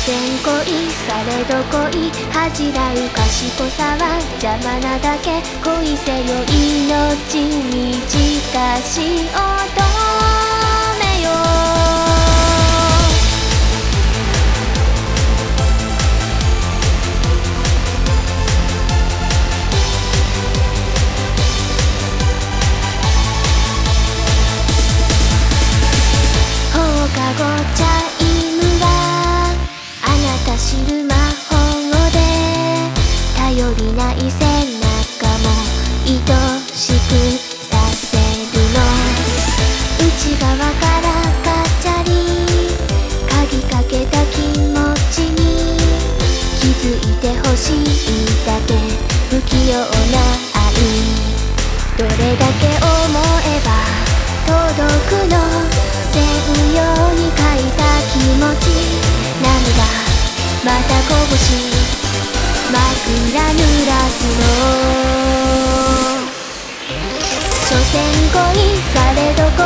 線恋されど恋恥じらう賢さは邪魔なだけ恋せよ命短し乙だけ不器用な愛どれだけ思えば届くの線用に書いた気持ち涙また拳枕濡らすの所詮恋されど恋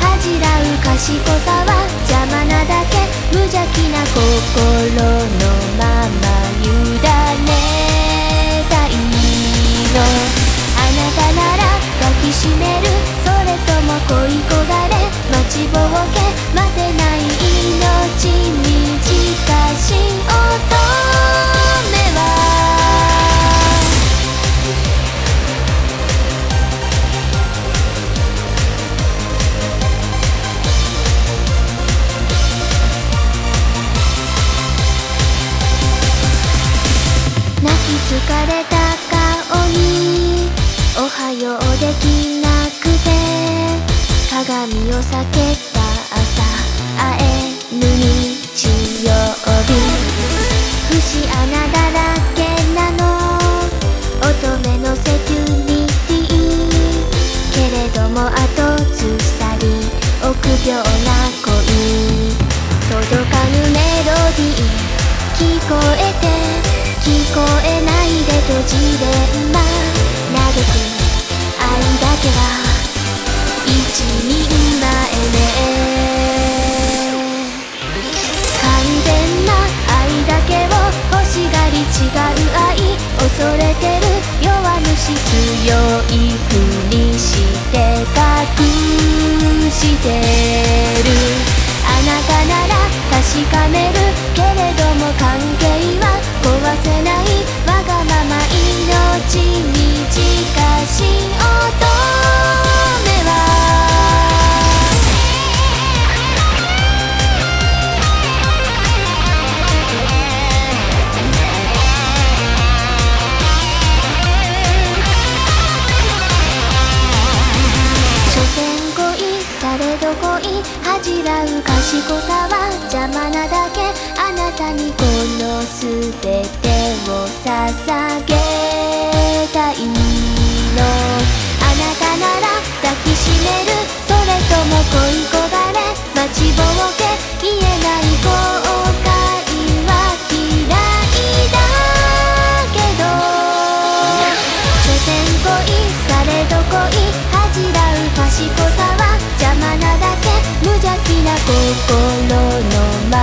恥じらう賢さは邪魔なだけ無邪気な心のまま委ねの。あなたなら抱きしめる。それとも恋焦がれ。待ちぼうけ。待てない命短し乙女は。泣き疲れた。おはようできなくて鏡を避けた朝会えぬ日曜日。節穴だらけなの乙女のセキュリティ。けれども後ずさり臆病な恋。届かぬメロディー聞こえて聞こえないでとジレンマ嘆く愛だけは一人前ね完全な愛だけを欲しがり違う愛恐れてる弱虫強い恋恥じらう賢さは邪魔なだけあなたにこの全てを捧げたいのあなたなら抱きしめるそれとも恋焦がれ待ちぼうけ言えない後悔は嫌いだけど所詮恋されど恋恥じらう賢さは無邪気な心のま